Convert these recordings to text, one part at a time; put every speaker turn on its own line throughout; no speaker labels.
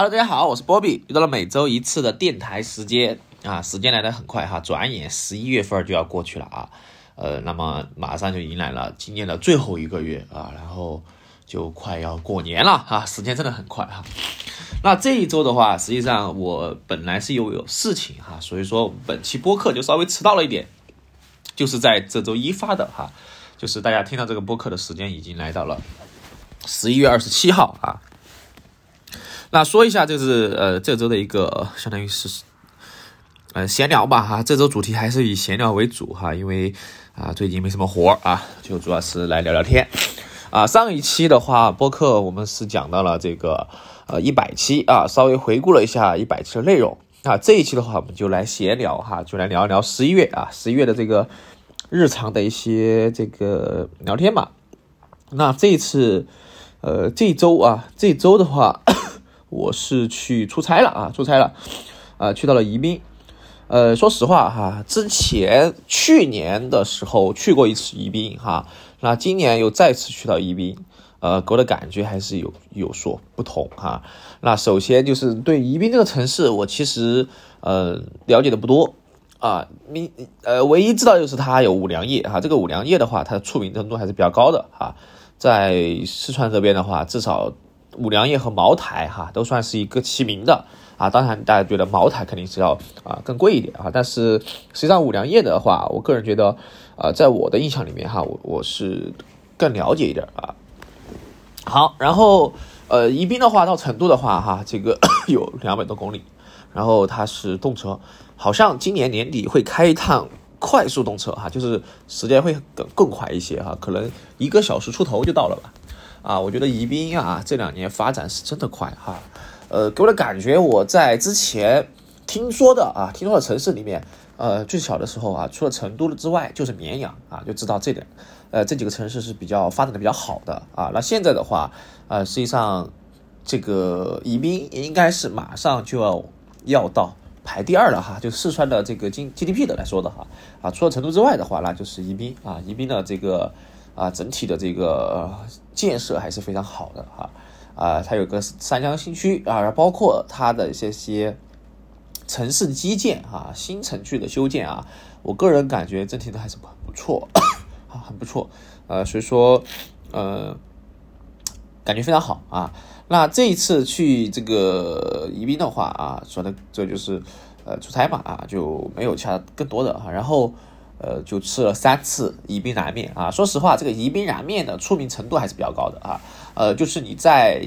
Hello，大家好，我是波比，又到了每周一次的电台时间啊，时间来得很快哈，转眼十一月份就要过去了啊，呃，那么马上就迎来了今年的最后一个月啊，然后就快要过年了啊，时间真的很快哈。那这一周的话，实际上我本来是又有事情哈，所以说本期播客就稍微迟到了一点，就是在这周一发的哈，就是大家听到这个播客的时间已经来到了十一月二十七号啊。那说一下，就是呃这周的一个相当于是呃闲聊吧哈，这周主题还是以闲聊为主哈，因为啊最近没什么活啊，就主要是来聊聊天啊。上一期的话，播客我们是讲到了这个呃一百期啊，稍微回顾了一下一百期的内容啊。这一期的话，我们就来闲聊哈，就来聊一聊十一月啊，十一月的这个日常的一些这个聊天嘛。那这一次呃这周啊，这周的话。我是去出差了啊，出差了，啊，去到了宜宾。呃，说实话哈，之前去年的时候去过一次宜宾哈，那今年又再次去到宜宾，呃，给我的感觉还是有有所不同哈。那首先就是对宜宾这个城市，我其实呃了解的不多啊，你呃唯一知道就是它有五粮液哈，这个五粮液的话，它的出名程度还是比较高的哈，在四川这边的话，至少。五粮液和茅台哈都算是一个齐名的啊，当然大家觉得茅台肯定是要啊更贵一点啊，但是实际上五粮液的话，我个人觉得啊，在我的印象里面哈，我我是更了解一点啊。好，然后呃宜宾的话到成都的话哈，这个 有两百多公里，然后它是动车，好像今年年底会开一趟快速动车哈，就是时间会更更快一些哈，可能一个小时出头就到了吧。啊，我觉得宜宾啊这两年发展是真的快哈，呃，给我的感觉我在之前听说的啊，听说的城市里面，呃，最小的时候啊，除了成都之外就是绵阳啊，就知道这点，呃，这几个城市是比较发展的比较好的啊。那现在的话，呃，实际上这个宜宾应该是马上就要要到排第二了哈，就四川的这个经 GDP 的来说的哈，啊，除了成都之外的话，那就是宜宾啊，宜宾的这个。啊，整体的这个建设还是非常好的哈，啊，它有个三江新区啊，包括它的一些些城市基建啊，新城区的修建啊，我个人感觉整体都还是很不错 啊，很不错，呃，所以说，呃，感觉非常好啊。那这一次去这个宜宾的话啊，说的这就是呃出差嘛啊，就没有其他更多的哈，然后。呃，就吃了三次宜宾燃面啊。说实话，这个宜宾燃面的出名程度还是比较高的啊。呃，就是你在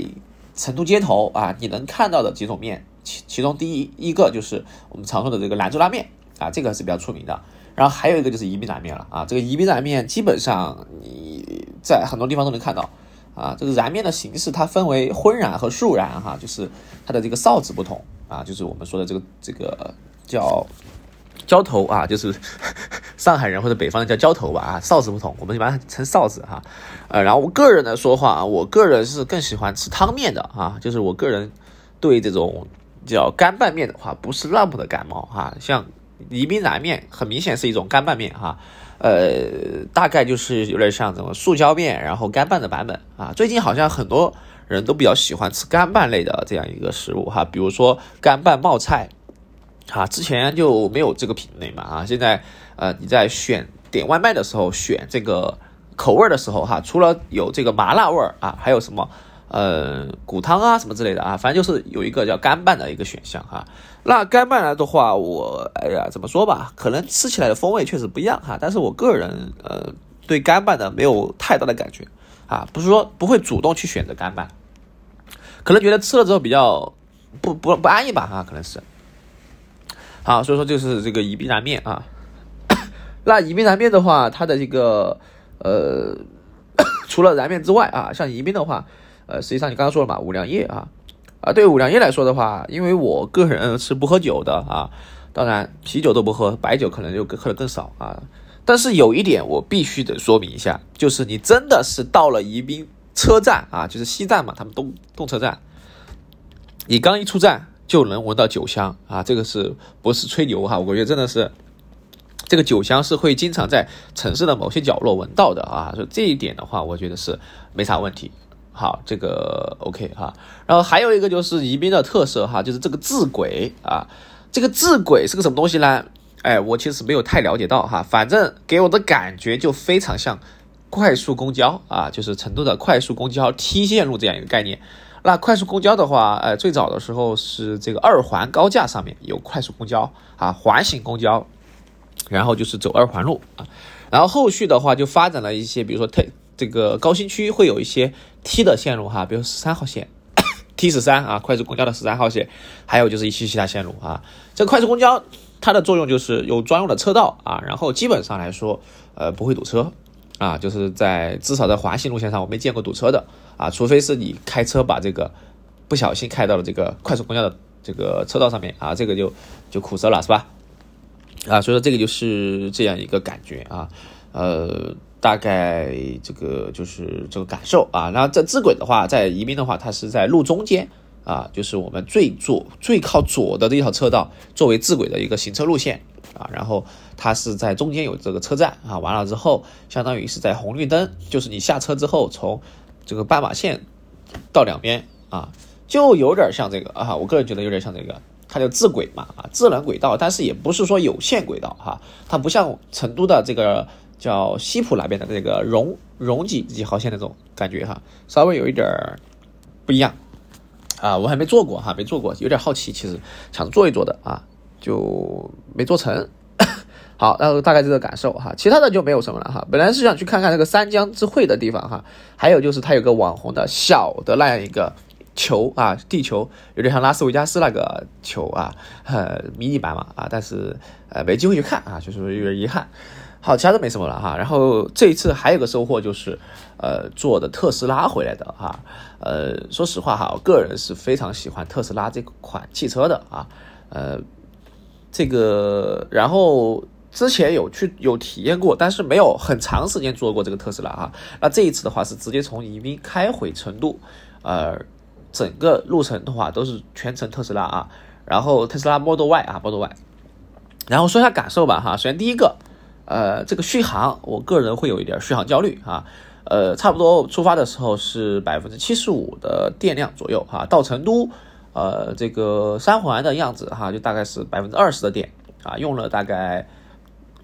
成都街头啊，你能看到的几种面，其其中第一一个就是我们常说的这个兰州拉面啊，这个是比较出名的。然后还有一个就是宜宾燃面了啊。这个宜宾燃面基本上你在很多地方都能看到啊。这个燃面的形式它分为荤燃和素燃哈，就是它的这个臊子不同啊，就是我们说的这个这个叫。浇头啊，就是上海人或者北方人叫浇头吧啊，臊子不同，我们一般称臊子哈。呃，然后我个人来说话啊，我个人是更喜欢吃汤面的啊，就是我个人对这种叫干拌面的话不是那么的感冒哈。像宜宾燃面很明显是一种干拌面哈，呃，大概就是有点像什么塑胶面然后干拌的版本啊。最近好像很多人都比较喜欢吃干拌类的这样一个食物哈，比如说干拌冒菜。啊，之前就没有这个品类嘛啊，现在呃你在选点外卖的时候选这个口味的时候哈，除了有这个麻辣味儿啊，还有什么呃骨汤啊什么之类的啊，反正就是有一个叫干拌的一个选项哈。那干拌来的话，我哎呀怎么说吧，可能吃起来的风味确实不一样哈，但是我个人呃对干拌的没有太大的感觉啊，不是说不会主动去选择干拌，可能觉得吃了之后比较不不不安逸吧哈，可能是。好，所以说就是这个宜宾燃面啊。那宜宾燃面的话，它的这个呃，除了燃面之外啊，像宜宾的话，呃，实际上你刚刚说了嘛，五粮液啊，啊，对五粮液来说的话，因为我个人是不喝酒的啊，当然啤酒都不喝，白酒可能就喝的更少啊。但是有一点我必须得说明一下，就是你真的是到了宜宾车站啊，就是西站嘛，他们东动车站，你刚一出站。就能闻到酒香啊，这个是不是吹牛哈？我觉得真的是，这个酒香是会经常在城市的某些角落闻到的啊。所以这一点的话，我觉得是没啥问题好，这个 OK 哈。然后还有一个就是宜宾的特色哈，就是这个智轨啊。这个智轨是个什么东西呢？哎，我其实没有太了解到哈。反正给我的感觉就非常像快速公交啊，就是成都的快速公交 T 线路这样一个概念。那快速公交的话，呃，最早的时候是这个二环高架上面有快速公交啊，环形公交，然后就是走二环路啊。然后后续的话就发展了一些，比如说特这个高新区会有一些 T 的线路哈，比如十三号线 T 十三啊，快速公交的十三号线，还有就是一些其他线路啊。这个快速公交它的作用就是有专用的车道啊，然后基本上来说，呃，不会堵车啊，就是在至少在环形路线上我没见过堵车的。啊，除非是你开车把这个不小心开到了这个快速公交的这个车道上面啊，这个就就苦涩了，是吧？啊，所以说这个就是这样一个感觉啊，呃，大概这个就是这个感受啊。然后这智轨的话，在宜宾的话，它是在路中间啊，就是我们最左最靠左的这条车道作为智轨的一个行车路线啊，然后它是在中间有这个车站啊，完了之后相当于是在红绿灯，就是你下车之后从这个斑马线到两边啊，就有点像这个啊，我个人觉得有点像这个，它叫智轨嘛啊，智能轨道，但是也不是说有线轨道哈，它不像成都的这个叫西浦那边的这个荣荣几几号线那种感觉哈，稍微有一点不一样。啊，我还没做过哈，没做过，有点好奇，其实想做一做的啊，就没做成。好，然后大概这个感受哈，其他的就没有什么了哈。本来是想去看看那个三江之汇的地方哈，还有就是它有个网红的小的那样一个球啊，地球有点像拉斯维加斯那个球啊，呃，迷你版嘛啊，但是呃没机会去看啊，就是有点遗憾。好，其他都没什么了哈。然后这一次还有个收获就是，呃，坐的特斯拉回来的哈。呃，说实话哈，我个人是非常喜欢特斯拉这款汽车的啊。呃，这个然后。之前有去有体验过，但是没有很长时间坐过这个特斯拉哈。那这一次的话是直接从宜宾开回成都，呃，整个路程的话都是全程特斯拉啊。然后特斯拉 Model Y 啊，Model Y。然后说一下感受吧哈。首先第一个，呃，这个续航，我个人会有一点续航焦虑啊。呃，差不多出发的时候是百分之七十五的电量左右哈，到成都，呃，这个三环的样子哈，就大概是百分之二十的电啊，用了大概。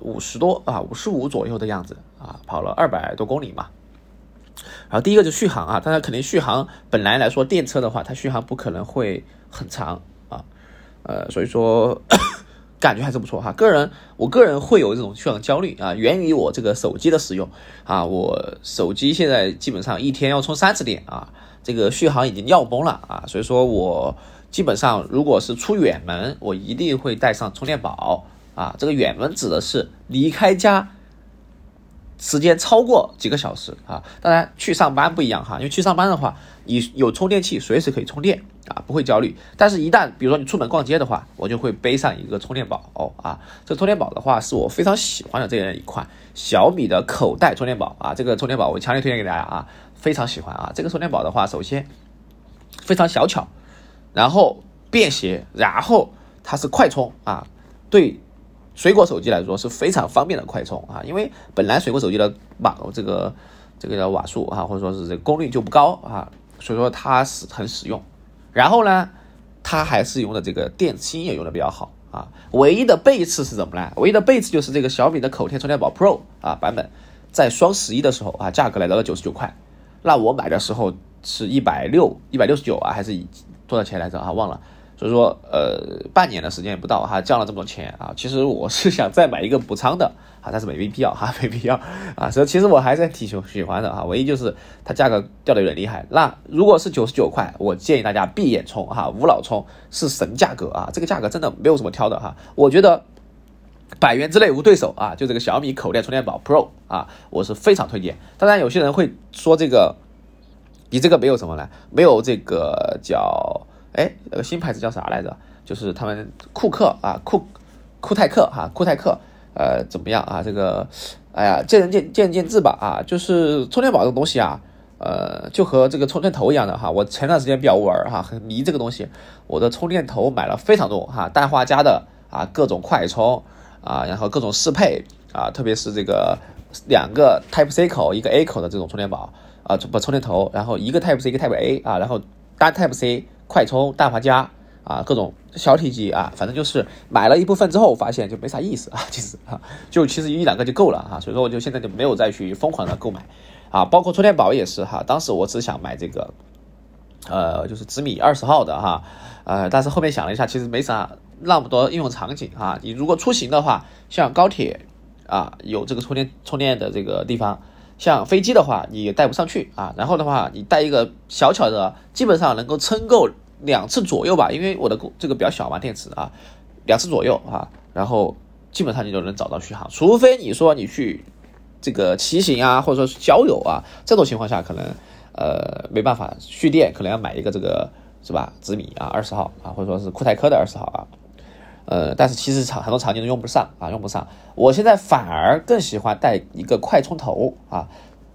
五十多啊，五十五左右的样子啊，跑了二百多公里嘛。然后第一个就续航啊，大家肯定续航本来来说电车的话，它续航不可能会很长啊，呃，所以说 感觉还是不错哈。个人我个人会有这种续航焦虑啊，源于我这个手机的使用啊，我手机现在基本上一天要充三次电啊，这个续航已经尿崩了啊，所以说我基本上如果是出远门，我一定会带上充电宝。啊，这个远门指的是离开家时间超过几个小时啊。当然，去上班不一样哈，因为去上班的话，你有充电器，随时可以充电啊，不会焦虑。但是，一旦比如说你出门逛街的话，我就会背上一个充电宝啊。这充电宝的话，是我非常喜欢的这样一款小米的口袋充电宝啊。这个充电宝我强烈推荐给大家啊，非常喜欢啊。这个充电宝的话，首先非常小巧，然后便携，然后它是快充啊，对。水果手机来说是非常方便的快充啊，因为本来水果手机的瓦这个这个叫瓦数啊，或者说是这个功率就不高啊，所以说它是很实用。然后呢，它还是用的这个电芯也用的比较好啊。唯一的背刺是什么呢？唯一的背刺就是这个小米的口贴充电宝 Pro 啊版本，在双十一的时候啊，价格来到了九十九块。那我买的时候是一百六一百六十九啊，还是多少钱来着啊？忘了。所以说，呃，半年的时间也不到哈，降了这么多钱啊！其实我是想再买一个补仓的啊，但是没必要哈，没必要啊。所以其实我还是挺喜喜欢的哈，唯一就是它价格掉的有点厉害。那如果是九十九块，我建议大家闭眼冲哈，无脑冲是神价格啊！这个价格真的没有什么挑的哈，我觉得百元之内无对手啊！就这个小米口袋充电宝 Pro 啊，我是非常推荐。当然，有些人会说这个比这个没有什么呢？没有这个叫。哎，那个新牌子叫啥来着？就是他们库克啊，库库泰克哈，库泰克，呃，怎么样啊？这个，哎呀，见仁见见见智吧啊。就是充电宝这个东西啊，呃，就和这个充电头一样的哈。我前段时间比较玩哈，很迷这个东西。我的充电头买了非常多哈，氮化镓的啊，各种快充啊，然后各种适配啊，特别是这个两个 Type C 口，一个 A 口的这种充电宝。啊，不充电头，然后一个 Type C 一个 Type A 啊，然后单 Type C 快充大华加啊，各种小体积啊，反正就是买了一部分之后，发现就没啥意思啊，其实啊，就其实一两个就够了啊，所以说我就现在就没有再去疯狂的购买啊，包括充电宝也是哈，当时我只想买这个，呃，就是紫米二十号的哈，呃，但是后面想了一下，其实没啥那么多应用场景啊，你如果出行的话，像高铁啊，有这个充电充电的这个地方。像飞机的话，你也带不上去啊。然后的话，你带一个小巧的，基本上能够撑够两次左右吧。因为我的这个比较小嘛，电池啊，两次左右啊。然后基本上你就能找到续航，除非你说你去这个骑行啊，或者说是郊游啊，这种情况下可能呃没办法蓄电，可能要买一个这个是吧？紫米啊，二十号啊，或者说是酷泰科的二十号啊。呃，但是其实场很多场景都用不上啊，用不上。我现在反而更喜欢带一个快充头啊，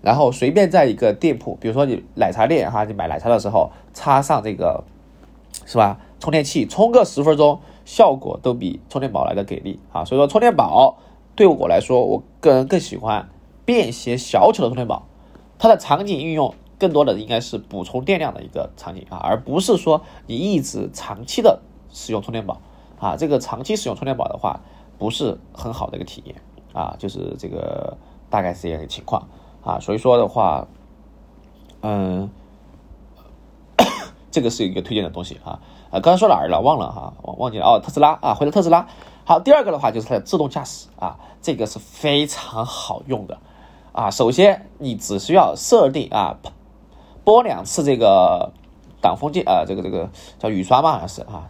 然后随便在一个店铺，比如说你奶茶店哈，你买奶茶的时候插上这个，是吧？充电器充个十分钟，效果都比充电宝来的给力啊。所以说充电宝对我来说，我个人更喜欢便携小巧的充电宝，它的场景运用更多的应该是补充电量的一个场景啊，而不是说你一直长期的使用充电宝。啊，这个长期使用充电宝的话，不是很好的一个体验啊，就是这个大概是这样的情况啊，所以说的话，嗯，这个是一个推荐的东西啊啊，刚才说哪儿了？忘了哈，忘忘记了哦，特斯拉啊，回到特斯拉。好，第二个的话就是它的自动驾驶啊，这个是非常好用的啊。首先你只需要设定啊，拨两次这个挡风镜啊，这个这个叫雨刷嘛，好像是啊。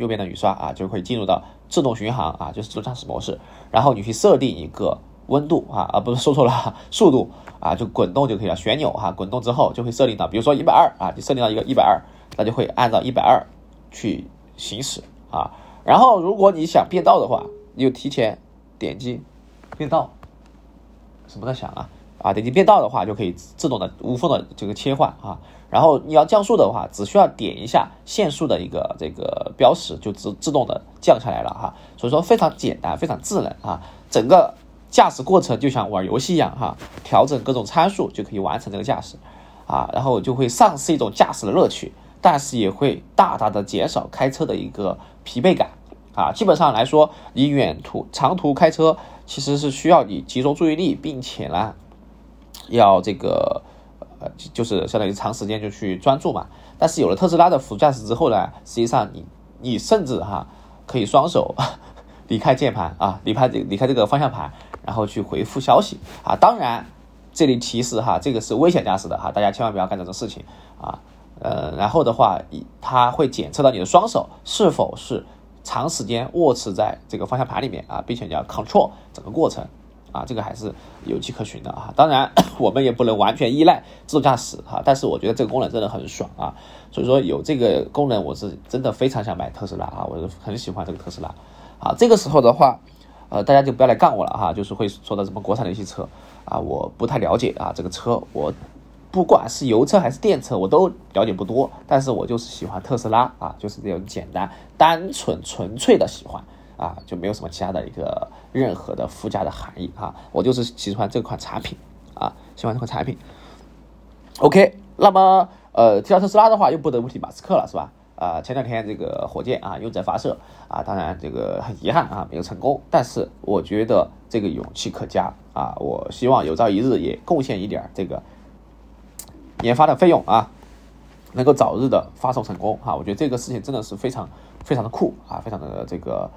右边的雨刷啊，就会进入到自动巡航啊，就是自动驾驶模式。然后你去设定一个温度啊，啊不是说错了，速度啊，就滚动就可以了。旋钮哈，滚动之后就会设定到，比如说一百二啊，你设定到一个一百二，那就会按照一百二去行驶啊。然后如果你想变道的话，你就提前点击变道。什么在响啊？啊，点击变道的话，就可以自动的无缝的这个切换啊。然后你要降速的话，只需要点一下限速的一个这个标识，就自自动的降下来了哈。所以说非常简单，非常智能啊。整个驾驶过程就像玩游戏一样哈，调整各种参数就可以完成这个驾驶啊。然后就会丧失一种驾驶的乐趣，但是也会大大的减少开车的一个疲惫感啊。基本上来说，你远途长途开车其实是需要你集中注意力，并且呢。要这个，呃，就是相当于长时间就去专注嘛。但是有了特斯拉的辅助驾驶之后呢，实际上你你甚至哈可以双手 离开键盘啊，离开这离开这个方向盘，然后去回复消息啊。当然，这里提示哈，这个是危险驾驶的哈，大家千万不要干这种事情啊。呃，然后的话，它会检测到你的双手是否是长时间握持在这个方向盘里面啊，并且你要 control 整个过程。啊，这个还是有迹可循的啊。当然，我们也不能完全依赖自动驾驶哈。但是我觉得这个功能真的很爽啊。所以说有这个功能，我是真的非常想买特斯拉啊。我很喜欢这个特斯拉。啊，这个时候的话，呃，大家就不要来杠我了哈。就是会说到什么国产的一些车啊，我不太了解啊。这个车我不管是油车还是电车，我都了解不多。但是我就是喜欢特斯拉啊，就是这种简单、单纯、纯粹的喜欢。啊，就没有什么其他的一个任何的附加的含义啊，我就是喜欢这款产品啊，喜欢这款产品。OK，那么呃，提到特斯拉的话，又不得不提马斯克了，是吧？啊，前两天这个火箭啊，又在发射啊，当然这个很遗憾啊，没有成功，但是我觉得这个勇气可嘉啊，我希望有朝一日也贡献一点这个研发的费用啊，能够早日的发送成功啊，我觉得这个事情真的是非常非常的酷啊，非常的这个。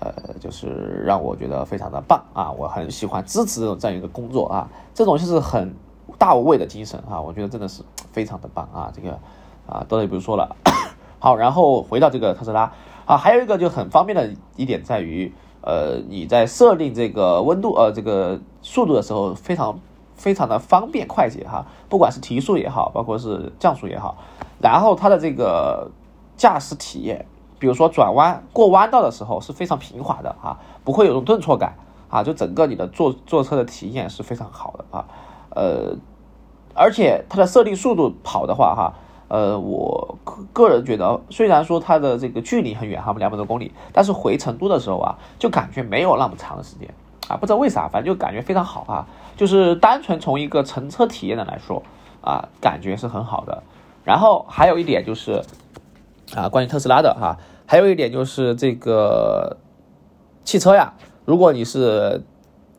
呃，就是让我觉得非常的棒啊！我很喜欢支持这样一个工作啊，这种就是很大无畏的精神啊，我觉得真的是非常的棒啊！这个啊，多的也不说了。好，然后回到这个特斯拉啊，还有一个就很方便的一点在于，呃，你在设定这个温度呃这个速度的时候，非常非常的方便快捷哈，不管是提速也好，包括是降速也好，然后它的这个驾驶体验。比如说转弯过弯道的时候是非常平滑的啊，不会有种顿挫感啊，就整个你的坐坐车的体验是非常好的啊，呃，而且它的设定速度跑的话哈，呃，我个人觉得虽然说它的这个距离很远哈，两百多公里，但是回成都的时候啊，就感觉没有那么长的时间啊，不知道为啥，反正就感觉非常好啊，就是单纯从一个乘车体验的来说啊，感觉是很好的。然后还有一点就是啊，关于特斯拉的哈，还有一点就是这个汽车呀，如果你是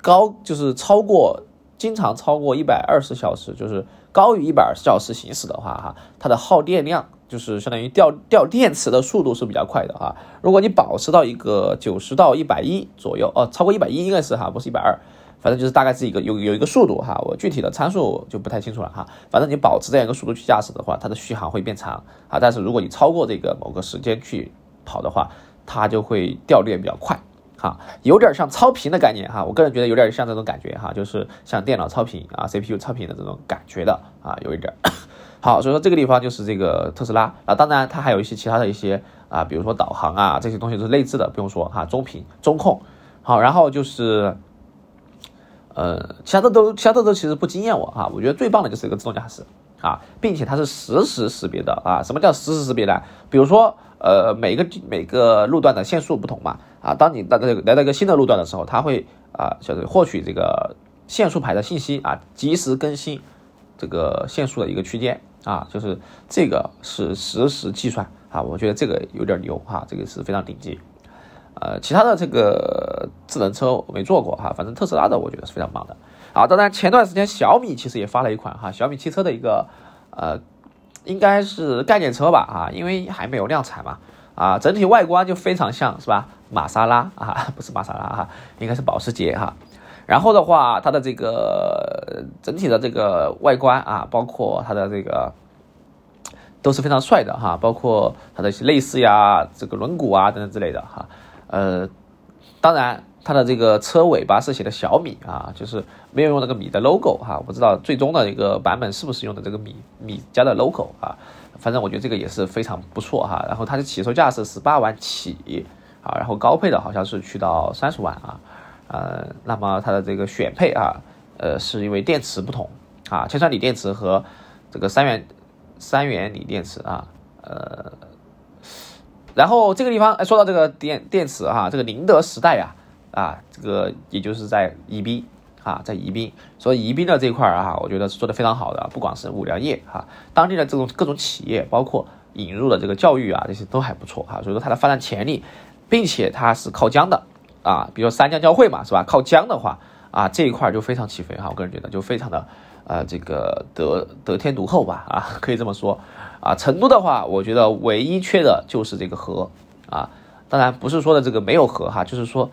高，就是超过经常超过一百二十小时，就是高于一百二十小时行驶的话哈，它的耗电量。就是相当于掉掉电池的速度是比较快的哈。如果你保持到一个九十到一百一左右，哦，超过一百一应该是哈，不是一百二，反正就是大概是一个有有一个速度哈。我具体的参数就不太清楚了哈。反正你保持这样一个速度去驾驶的话，它的续航会变长啊。但是如果你超过这个某个时间去跑的话，它就会掉电比较快哈，有点像超频的概念哈。我个人觉得有点像这种感觉哈，就是像电脑超频啊，CPU 超频的这种感觉的啊，有一点。好，所以说这个地方就是这个特斯拉啊，当然它还有一些其他的一些啊，比如说导航啊这些东西都是内置的，不用说哈，中频、中控。好，然后就是，呃，其他的都其他的都其实不惊艳我哈，我觉得最棒的就是一个自动驾驶啊，并且它是实时识别的啊。什么叫实时识别呢？比如说呃，每个每个路段的限速不同嘛啊，当你到这个来到一个新的路段的时候，它会啊，就是获取这个限速牌的信息啊，及时更新这个限速的一个区间。啊，就是这个是实时计算啊，我觉得这个有点牛哈，这个是非常顶级。呃，其他的这个智能车我没做过哈，反正特斯拉的我觉得是非常棒的。啊，当然前段时间小米其实也发了一款哈，小米汽车的一个呃，应该是概念车吧啊，因为还没有量产嘛啊，整体外观就非常像是吧，玛莎拉啊，不是玛莎拉哈，应该是保时捷哈。然后的话，它的这个整体的这个外观啊，包括它的这个都是非常帅的哈，包括它的一些内饰呀、这个轮毂啊等等之类的哈。呃，当然它的这个车尾巴是写的小米啊，就是没有用那个米的 logo 哈。我不知道最终的一个版本是不是用的这个米米家的 logo 啊？反正我觉得这个也是非常不错哈。然后它的起售价是十八万起啊，然后高配的好像是去到三十万啊。呃，那么它的这个选配啊，呃，是因为电池不同啊，铅酸锂电池和这个三元三元锂电池啊，呃，然后这个地方说到这个电电池哈，这个宁德时代呀，啊，这个也就是在宜宾啊，在宜宾，所以宜宾的这块啊，我觉得是做的非常好的，不管是五粮液哈，当地的这种各种企业，包括引入的这个教育啊，这些都还不错哈，所以说它的发展潜力，并且它是靠江的。啊，比如说三江交汇嘛，是吧？靠江的话，啊，这一块就非常起飞哈。我个人觉得就非常的，呃，这个得得天独厚吧，啊，可以这么说。啊，成都的话，我觉得唯一缺的就是这个河，啊，当然不是说的这个没有河哈，就是说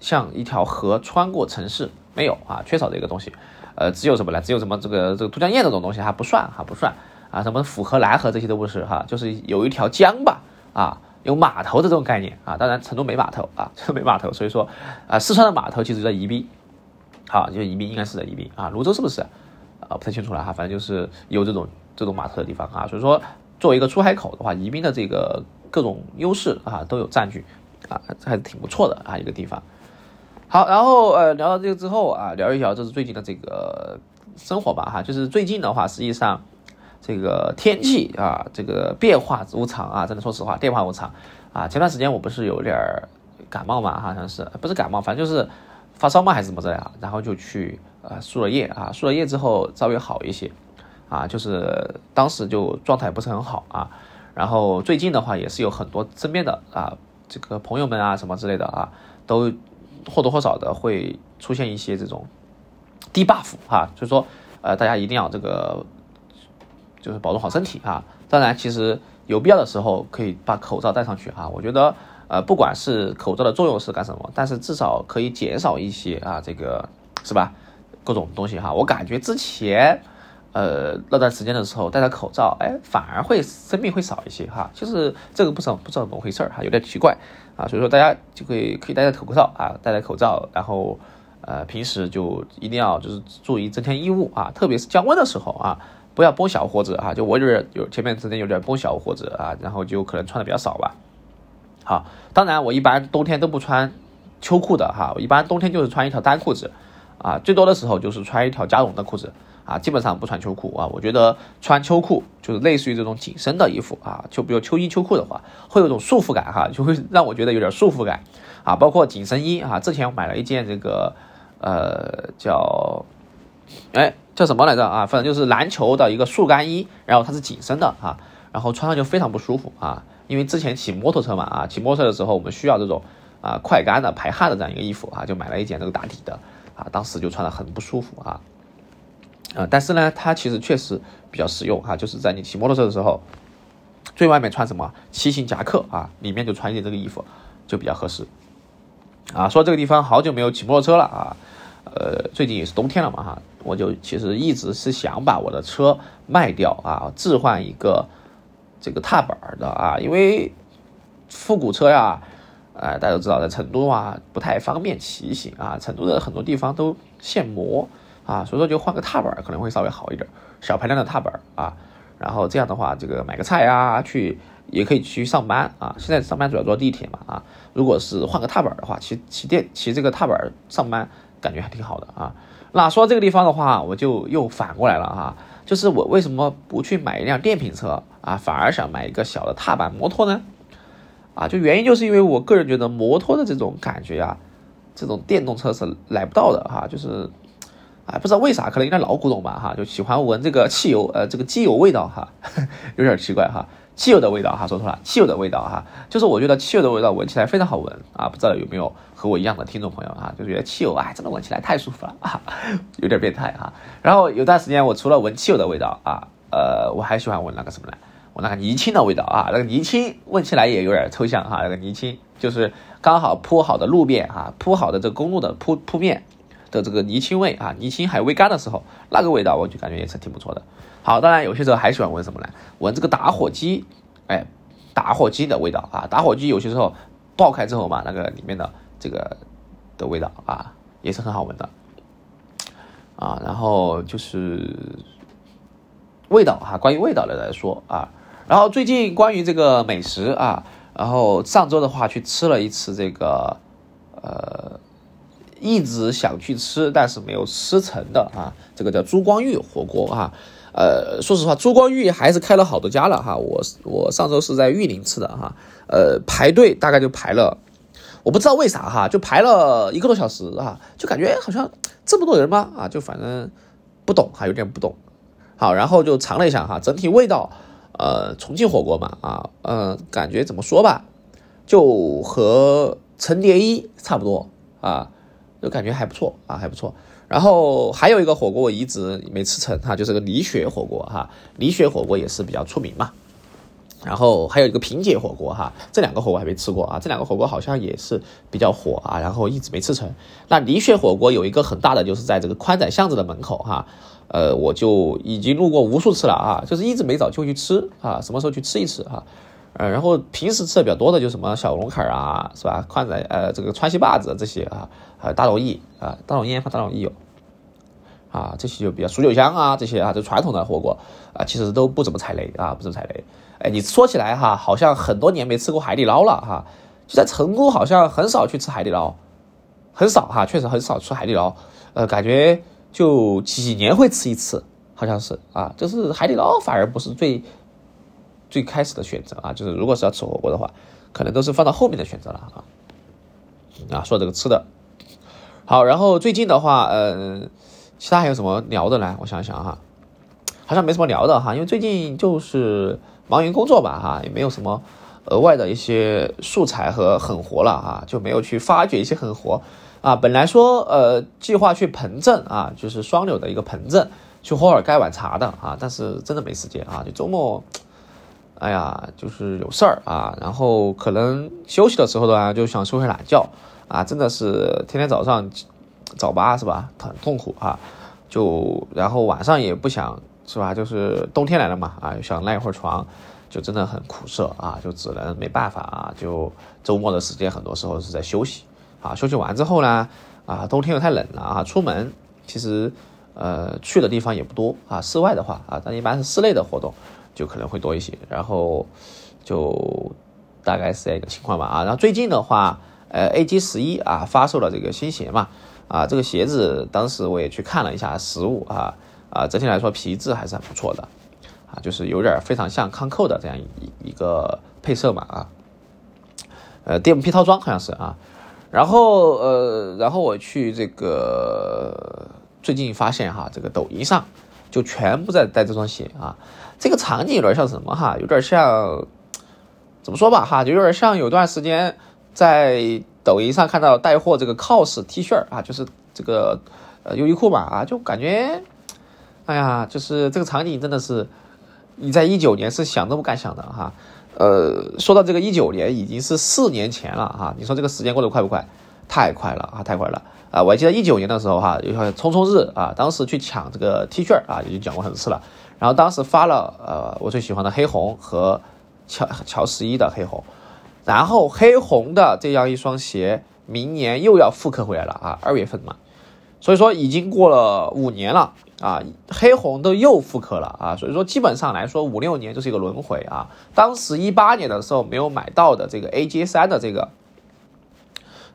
像一条河穿过城市没有啊，缺少这个东西。呃，只有什么呢？只有什么这个这个都江堰这种东西还不算哈，不算啊，什么府河、南河这些都不是哈，就是有一条江吧，啊。有码头的这种概念啊，当然成都没码头啊，成 都没码头，所以说啊，四川的码头其实在宜宾，好，就宜宾应该是在宜宾啊，泸州是不是？啊，不太清楚了哈，反正就是有这种这种码头的地方啊，所以说作为一个出海口的话，宜宾的这个各种优势啊都有占据啊，还是挺不错的啊一个地方。好，然后呃聊到这个之后啊，聊一聊这是最近的这个生活吧哈，就是最近的话，实际上。这个天气啊，这个变化无常啊，真的说实话，变化无常啊。前段时间我不是有点感冒嘛，好像是不是感冒，反正就是发烧嘛，还是怎么着呀？然后就去呃输了液啊，输了液之后稍微好一些啊，就是当时就状态不是很好啊。然后最近的话也是有很多身边的啊这个朋友们啊什么之类的啊，都或多或少的会出现一些这种低 buff 哈，所以说呃大家一定要这个。就是保重好身体啊！当然，其实有必要的时候可以把口罩戴上去啊。我觉得，呃，不管是口罩的作用是干什么，但是至少可以减少一些啊，这个是吧？各种东西哈。我感觉之前，呃，那段时间的时候戴着口罩，哎，反而会生病会少一些哈。就是这个不知道不知道怎么回事儿哈，有点奇怪啊。所以说大家就可以可以戴着口罩啊，戴着口罩，然后呃，平时就一定要就是注意增添衣物啊，特别是降温的时候啊。不要绷小伙子哈，就我有点有前面之前有点绷小伙子啊，然后就可能穿的比较少吧。好，当然我一般冬天都不穿秋裤的哈，我一般冬天就是穿一条单裤子啊，最多的时候就是穿一条加绒的裤子啊，基本上不穿秋裤啊。我觉得穿秋裤就是类似于这种紧身的衣服啊，就比如秋衣秋裤的话，会有种束缚感哈，就会 让我觉得有点束缚感啊。包括紧身衣啊，之前我买了一件这个呃叫哎。叫什么来着啊？反正就是篮球的一个速干衣，然后它是紧身的啊，然后穿上就非常不舒服啊。因为之前骑摩托车嘛啊，骑摩托车的时候我们需要这种啊快干的排汗的这样一个衣服啊，就买了一件这个打底的啊，当时就穿的很不舒服啊。呃，但是呢，它其实确实比较实用哈，就是在你骑摩托车的时候，最外面穿什么骑行夹克啊，里面就穿一件这个衣服就比较合适。啊，说这个地方好久没有骑摩托车了啊，呃，最近也是冬天了嘛哈，我就其实一直是想把我的车卖掉啊，置换一个这个踏板的啊，因为复古车呀，呃，大家都知道在成都啊不太方便骑行啊，成都的很多地方都限摩啊，所以说就换个踏板可能会稍微好一点，小排量的踏板啊，然后这样的话，这个买个菜呀去。也可以去上班啊，现在上班主要坐地铁嘛啊，如果是换个踏板的话，骑骑电骑这个踏板上班，感觉还挺好的啊。那说到这个地方的话，我就又反过来了哈，就是我为什么不去买一辆电瓶车啊，反而想买一个小的踏板摩托呢？啊，就原因就是因为我个人觉得摩托的这种感觉啊，这种电动车是来不到的哈，就是，啊，不知道为啥，可能有点老古董吧哈，就喜欢闻这个汽油呃这个机油味道哈，有点奇怪哈。汽油的味道哈，说错了，汽油的味道哈，就是我觉得汽油的味道闻起来非常好闻啊，不知道有没有和我一样的听众朋友啊，就觉得汽油哎，真的闻起来太舒服了啊，有点变态啊。然后有段时间我除了闻汽油的味道啊，呃，我还喜欢闻那个什么呢？闻那个泥青的味道啊，那个泥青闻起来也有点抽象哈，那个泥青就是刚好铺好的路面啊，铺好的这个公路的铺铺面的这个泥青味啊，泥青还未干的时候，那个味道我就感觉也是挺不错的。好，当然有些时候还喜欢闻什么呢？闻这个打火机，哎，打火机的味道啊，打火机有些时候爆开之后嘛，那个里面的这个的味道啊，也是很好闻的啊。然后就是味道哈，关于味道的来说啊，然后最近关于这个美食啊，然后上周的话去吃了一次这个呃，一直想去吃但是没有吃成的啊，这个叫珠光玉火锅啊。呃，说实话，珠光玉还是开了好多家了哈。我我上周是在玉林吃的哈，呃，排队大概就排了，我不知道为啥哈，就排了一个多小时啊，就感觉好像这么多人吗？啊，就反正不懂哈，有点不懂。好，然后就尝了一下哈，整体味道，呃，重庆火锅嘛啊，嗯，感觉怎么说吧，就和陈蝶衣差不多啊，就感觉还不错啊，还不错。然后还有一个火锅我一直没吃成哈，就是个李雪火锅哈，李雪火锅也是比较出名嘛。然后还有一个萍姐火锅哈，这两个火锅还没吃过啊，这两个火锅好像也是比较火啊，然后一直没吃成。那李雪火锅有一个很大的，就是在这个宽窄巷子的门口哈，呃，我就已经路过无数次了啊，就是一直没找机会去吃啊，什么时候去吃一次啊？呃，然后平时吃的比较多的就什么小龙坎啊，是吧？宽窄呃这个川西坝子这些啊，还有大龙燚啊，大龙燚和大龙燚有，啊，这些就比较蜀酒香啊这些啊，就传统的火锅啊，其实都不怎么踩雷啊，不怎么踩雷。哎，你说起来哈，好像很多年没吃过海底捞了哈，就在成都好像很少去吃海底捞，很少哈，确实很少吃海底捞，呃，感觉就几年会吃一次，好像是啊，就是海底捞反而不是最。最开始的选择啊，就是如果是要吃火锅的话，可能都是放到后面的选择了啊。啊，说这个吃的，好，然后最近的话，呃，其他还有什么聊的呢？我想想哈，好像没什么聊的哈，因为最近就是忙于工作吧哈，也没有什么额外的一些素材和狠活了啊，就没有去发掘一些狠活啊。本来说呃计划去彭镇啊，就是双流的一个彭镇去喝尔盖碗茶的啊，但是真的没时间啊，就周末。哎呀，就是有事儿啊，然后可能休息的时候呢，就想睡会懒觉啊，真的是天天早上早八是吧，很痛苦啊，就然后晚上也不想是吧，就是冬天来了嘛啊，想赖一会儿床，就真的很苦涩啊，就只能没办法啊，就周末的时间很多时候是在休息啊，休息完之后呢，啊，冬天又太冷了啊，出门其实呃去的地方也不多啊，室外的话啊，但一般是室内的活动。就可能会多一些，然后就大概是这样一个情况吧啊。然后最近的话，呃，A G 十一啊发售了这个新鞋嘛啊，这个鞋子当时我也去看了一下实物啊啊，整体来说皮质还是很不错的啊，就是有点非常像康扣的这样一一个配色嘛啊，呃，D M P 套装好像是啊，然后呃，然后我去这个最近发现哈，这个抖音上就全部在带这双鞋啊，这个场景有点像什么哈？有点像怎么说吧哈？就有点像有段时间在抖音上看到带货这个 cos T 恤啊，就是这个呃优衣库嘛啊，就感觉哎呀，就是这个场景真的是你在一九年是想都不敢想的哈。呃，说到这个一九年已经是四年前了哈，你说这个时间过得快不快？太快了啊，太快了啊！我还记得一九年的时候哈，有个匆匆日啊，当时去抢这个 T 恤啊，已经讲过很多次了。然后当时发了呃我最喜欢的黑红和乔乔十一的黑红，然后黑红的这样一双鞋，明年又要复刻回来了啊，二月份嘛。所以说已经过了五年了啊，黑红都又复刻了啊，所以说基本上来说五六年就是一个轮回啊。当时一八年的时候没有买到的这个 AJ 三的这个。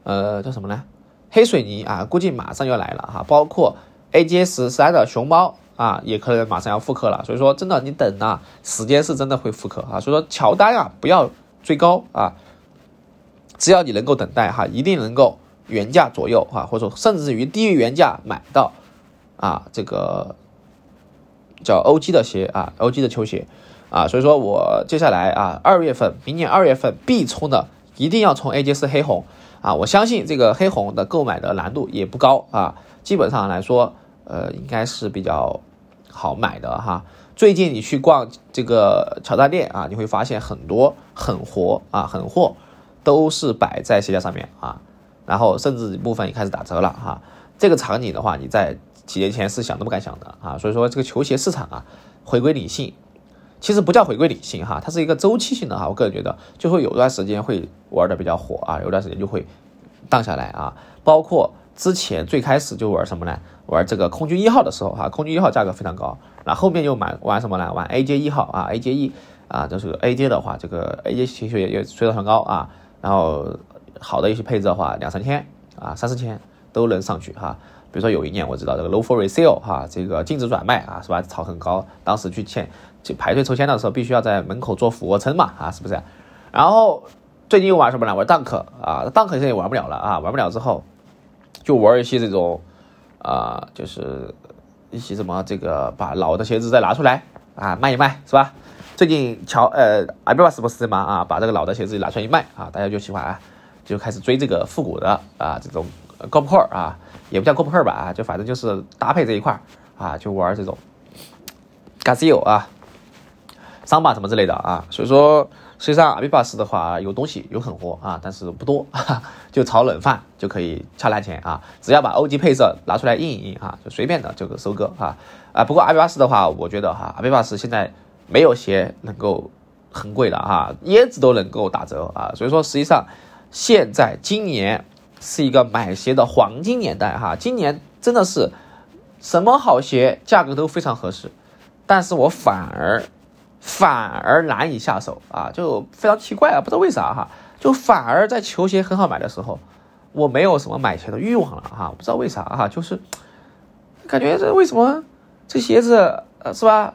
呃，叫什么呢？黑水泥啊，估计马上要来了哈。包括 AJ 十三的熊猫啊，也可能马上要复刻了。所以说，真的你等啊，时间是真的会复刻啊。所以说，乔丹啊，不要最高啊，只要你能够等待哈，一定能够原价左右哈，或者说甚至于低于原价买到啊，这个叫 OG 的鞋啊，OG 的球鞋啊。所以说我接下来啊，二月份，明年二月份必冲的，一定要冲 AJ 四黑红。啊，我相信这个黑红的购买的难度也不高啊，基本上来说，呃，应该是比较好买的哈。最近你去逛这个乔丹店啊，你会发现很多狠活啊，狠货都是摆在鞋架上面啊，然后甚至一部分也开始打折了哈。这个场景的话，你在几年前是想都不敢想的啊。所以说，这个球鞋市场啊，回归理性。其实不叫回归理性哈，它是一个周期性的哈。我个人觉得就会有段时间会玩的比较火啊，有段时间就会荡下来啊。包括之前最开始就玩什么呢？玩这个空军一号的时候哈，空军一号价格非常高，那后面又买玩什么呢？玩 AJ 一号啊，AJ 一啊，就是 AJ 的话，这个 AJ 情绪也也水涨船高啊。然后好的一些配置的话，两三千啊，三四千都能上去哈。比如说有一年我知道这个 Low for Resale 哈，这个禁止转卖啊，是吧？炒很高，当时去签。去排队抽签的时候，必须要在门口做俯卧撑嘛，啊，是不是？然后最近又玩什么呢？玩 Dunk 啊，Dunk 现在也玩不了了啊，玩不了之后，就玩一些这种啊，就是一些什么这个把老的鞋子再拿出来啊卖一卖，是吧？最近乔呃阿迪达斯不是吗？啊，把这个老的鞋子拿出来一卖啊，大家就喜欢啊，就开始追这个复古的啊这种 g o p r o 啊，也不叫 g o p r o 吧啊，就反正就是搭配这一块啊，就玩这种 Gazelle 啊。桑巴什么之类的啊，所以说实际上阿比巴斯的话有东西有狠活啊，但是不多，就炒冷饭就可以恰烂钱啊，只要把欧级配色拿出来印一印啊，就随便的就收割啊啊。不过阿比巴斯的话，我觉得哈，阿比巴斯现在没有鞋能够很贵的哈，椰子都能够打折啊，所以说实际上现在今年是一个买鞋的黄金年代哈，今年真的是什么好鞋价格都非常合适，但是我反而。反而难以下手啊，就非常奇怪啊，不知道为啥哈，就反而在球鞋很好买的时候，我没有什么买鞋的欲望了哈，不知道为啥哈，就是感觉这为什么这鞋子呃是吧，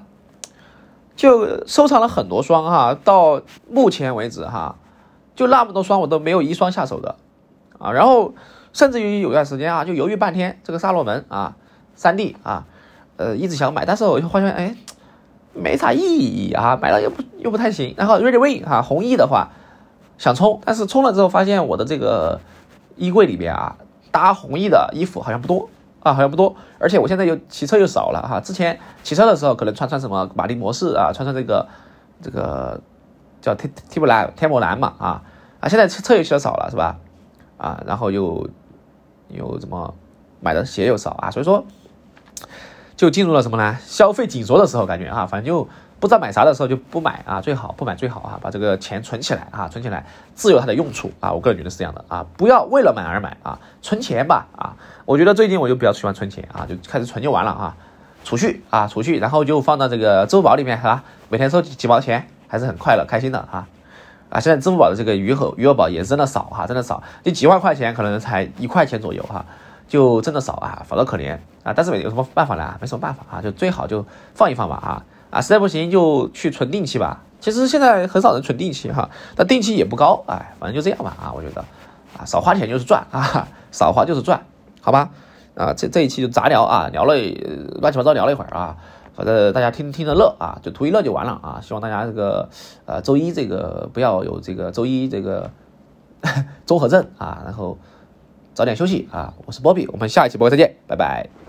就收藏了很多双哈，到目前为止哈，就那么多双我都没有一双下手的啊，然后甚至于有段时间啊，就犹豫半天，这个萨洛门啊，三 D 啊，呃一直想买，但是我就发现哎。没啥意义啊，买了又不又不太行。然后 Ready Win 哈，红衣的话想冲，但是冲了之后发现我的这个衣柜里边啊，搭红衣的衣服好像不多啊，好像不多。而且我现在又骑车又少了哈，之前骑车的时候可能穿穿什么马丁模式啊，穿穿这个这个叫 T T 布兰天魔蓝嘛啊啊，现在车车又骑的少了是吧？啊，然后又又怎么买的鞋又少啊，所以说。就进入了什么呢？消费紧缩的时候，感觉啊，反正就不知道买啥的时候就不买啊，最好不买最好啊，把这个钱存起来啊，存起来自有它的用处啊，我个人觉得是这样的啊，不要为了买而买啊，存钱吧啊，我觉得最近我就比较喜欢存钱啊，就开始存就完了啊，储蓄啊储蓄，然后就放到这个支付宝里面是吧？每天收几几毛钱，还是很快乐开心的啊啊！现在支付宝的这个余额余额宝也真的少哈，真的少，你几万块钱可能才一块钱左右哈。就挣得少啊，少得可怜啊。但是有什么办法呢？没什么办法啊，就最好就放一放吧啊啊，实在不行就去存定期吧。其实现在很少人存定期哈，但定期也不高，哎，反正就这样吧啊，我觉得啊，少花钱就是赚啊，少花就是赚，好吧？啊，这这一期就杂聊啊，聊了乱七八糟聊了一会儿啊，反正大家听听着乐啊，就图一乐就完了啊。希望大家这个呃周一这个不要有这个 周一这个 综合症啊，然后。早点休息啊！我是波比，我们下一期播客再见，拜拜。